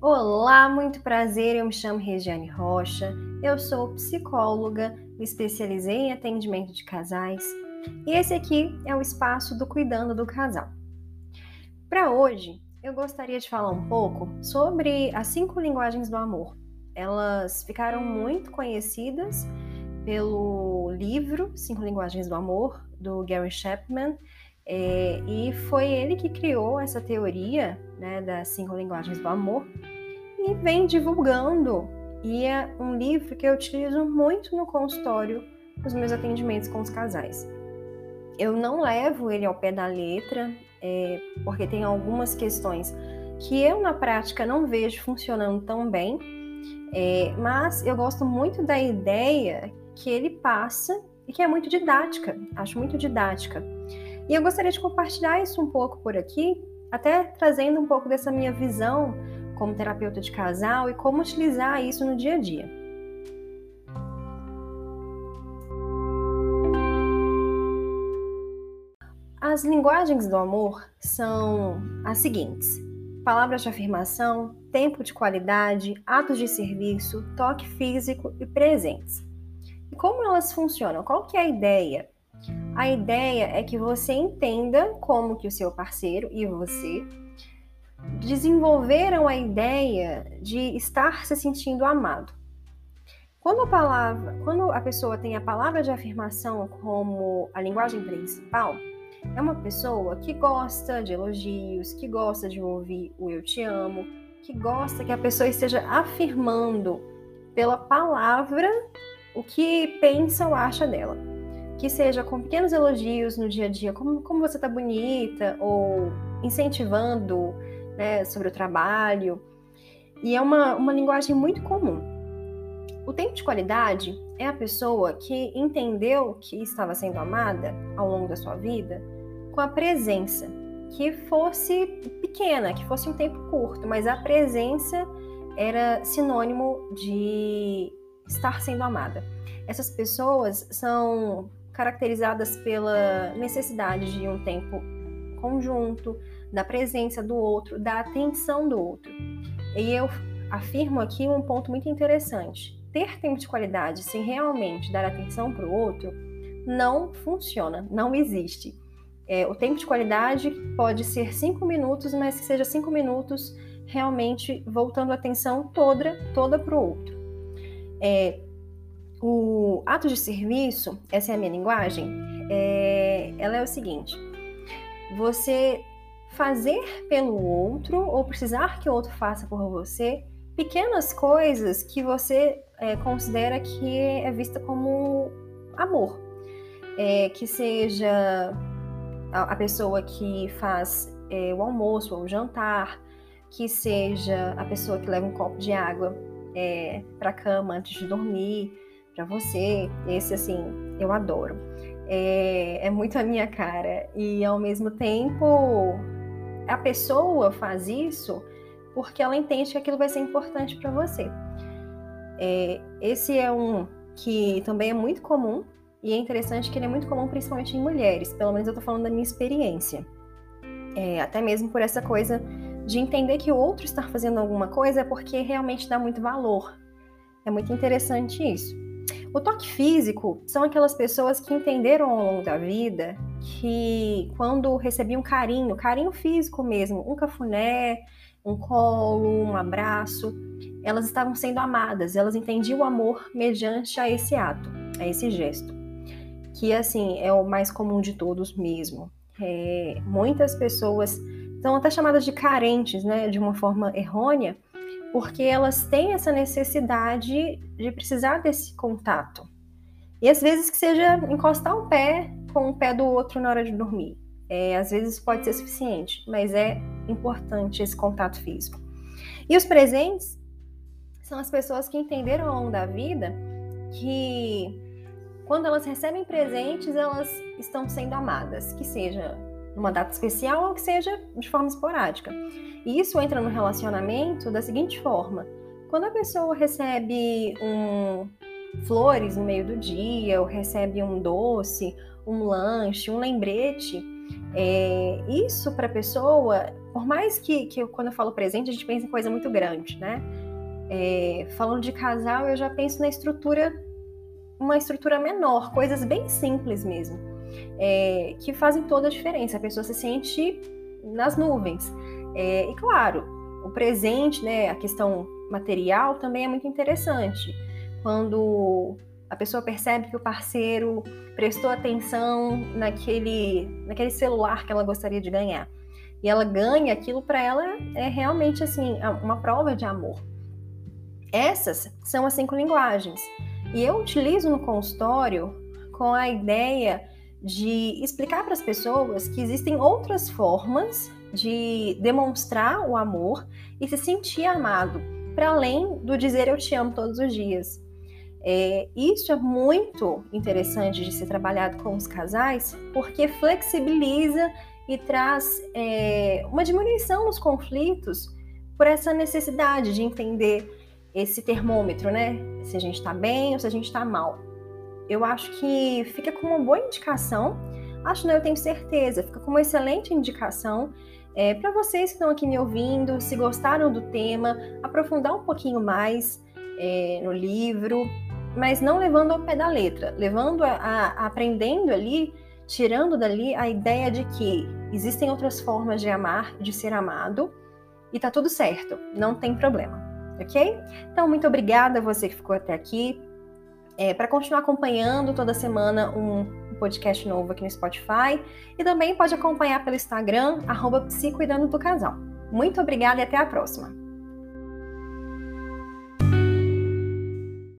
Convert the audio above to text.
Olá, muito prazer. Eu me chamo Regiane Rocha. Eu sou psicóloga, me especializei em atendimento de casais e esse aqui é o espaço do Cuidando do Casal. Para hoje, eu gostaria de falar um pouco sobre as cinco linguagens do amor. Elas ficaram muito conhecidas pelo livro Cinco Linguagens do Amor, do Gary Chapman, é, e foi ele que criou essa teoria né, das cinco linguagens do amor e vem divulgando. E é um livro que eu utilizo muito no consultório, nos meus atendimentos com os casais. Eu não levo ele ao pé da letra, é, porque tem algumas questões que eu na prática não vejo funcionando tão bem, é, mas eu gosto muito da ideia que ele passa e que é muito didática, acho muito didática. E eu gostaria de compartilhar isso um pouco por aqui, até trazendo um pouco dessa minha visão como terapeuta de casal e como utilizar isso no dia a dia. As linguagens do amor são as seguintes: palavras de afirmação, tempo de qualidade, atos de serviço, toque físico e presentes. E como elas funcionam? Qual que é a ideia? A ideia é que você entenda como que o seu parceiro e você desenvolveram a ideia de estar se sentindo amado. Quando a palavra, quando a pessoa tem a palavra de afirmação como a linguagem principal, é uma pessoa que gosta de elogios, que gosta de ouvir o eu te amo, que gosta que a pessoa esteja afirmando pela palavra o que pensa ou acha dela que seja com pequenos elogios no dia a dia, como, como você tá bonita, ou incentivando né, sobre o trabalho. E é uma, uma linguagem muito comum. O tempo de qualidade é a pessoa que entendeu que estava sendo amada ao longo da sua vida com a presença, que fosse pequena, que fosse um tempo curto, mas a presença era sinônimo de estar sendo amada. Essas pessoas são caracterizadas pela necessidade de um tempo conjunto, da presença do outro, da atenção do outro. E eu afirmo aqui um ponto muito interessante. Ter tempo de qualidade sem realmente dar atenção para o outro não funciona, não existe. É, o tempo de qualidade pode ser cinco minutos, mas que seja cinco minutos realmente voltando a atenção toda, toda para o outro. É, o ato de serviço, essa é a minha linguagem, é, ela é o seguinte: você fazer pelo outro ou precisar que o outro faça por você pequenas coisas que você é, considera que é vista como amor, é, que seja a, a, pessoa que faz é, o almoço ou o jantar, que seja a pessoa que leva um copo de água é, para a cama antes de dormir para você. Esse, assim, eu adoro. É, é muito a minha cara. E, ao mesmo tempo, a pessoa faz isso porque ela entende que aquilo vai ser importante para você. É, esse é um que também é muito comum e é interessante que ele é muito comum principalmente em mulheres, pelo menos eu tô falando da minha experiência. É, até mesmo por essa coisa de entender que o outro está fazendo alguma coisa é porque realmente dá muito valor. É muito interessante isso. O toque físico são aquelas pessoas que entenderam ao longo da vida que quando recebiam carinho, carinho físico mesmo, um cafuné, um colo, um abraço, elas estavam sendo amadas, elas entendiam o amor mediante a esse ato, a esse gesto, que assim é o mais comum de todos mesmo. É, muitas pessoas são até chamadas de carentes, né, de uma forma errônea, porque elas têm essa necessidade de precisar desse contato. E às vezes que seja encostar o pé com o pé do outro na hora de dormir. É, às vezes pode ser suficiente, mas é importante esse contato físico. E os presentes são as pessoas que entenderam ao longo da vida que quando elas recebem presentes, elas estão sendo amadas, que seja numa data especial ou que seja de forma esporádica. E isso entra no relacionamento da seguinte forma: quando a pessoa recebe um flores no meio do dia, ou recebe um doce, um lanche, um lembrete, é, isso para a pessoa, Por mais que, que eu, quando eu falo presente, a gente pensa em coisa muito grande, né? É, falando de casal, eu já penso na estrutura, uma estrutura menor, coisas bem simples mesmo, é, que fazem toda a diferença. A pessoa se sente nas nuvens. É, e claro, o presente, né, a questão material também é muito interessante. Quando a pessoa percebe que o parceiro prestou atenção naquele, naquele celular que ela gostaria de ganhar. E ela ganha aquilo para ela é realmente assim uma prova de amor. Essas são as cinco linguagens. E eu utilizo no consultório com a ideia de explicar para as pessoas que existem outras formas de demonstrar o amor e se sentir amado, para além do dizer eu te amo todos os dias. É, isso é muito interessante de ser trabalhado com os casais, porque flexibiliza e traz é, uma diminuição nos conflitos por essa necessidade de entender esse termômetro, né? Se a gente está bem ou se a gente está mal. Eu acho que fica com uma boa indicação. Acho não, eu tenho certeza, fica com uma excelente indicação é, para vocês que estão aqui me ouvindo, se gostaram do tema, aprofundar um pouquinho mais é, no livro, mas não levando ao pé da letra, levando a, a, aprendendo ali, tirando dali a ideia de que existem outras formas de amar, de ser amado, e tá tudo certo, não tem problema, ok? Então, muito obrigada a você que ficou até aqui. É, para continuar acompanhando toda semana um, podcast novo aqui no Spotify e também pode acompanhar pelo Instagram, arroba do Casal. Muito obrigada e até a próxima!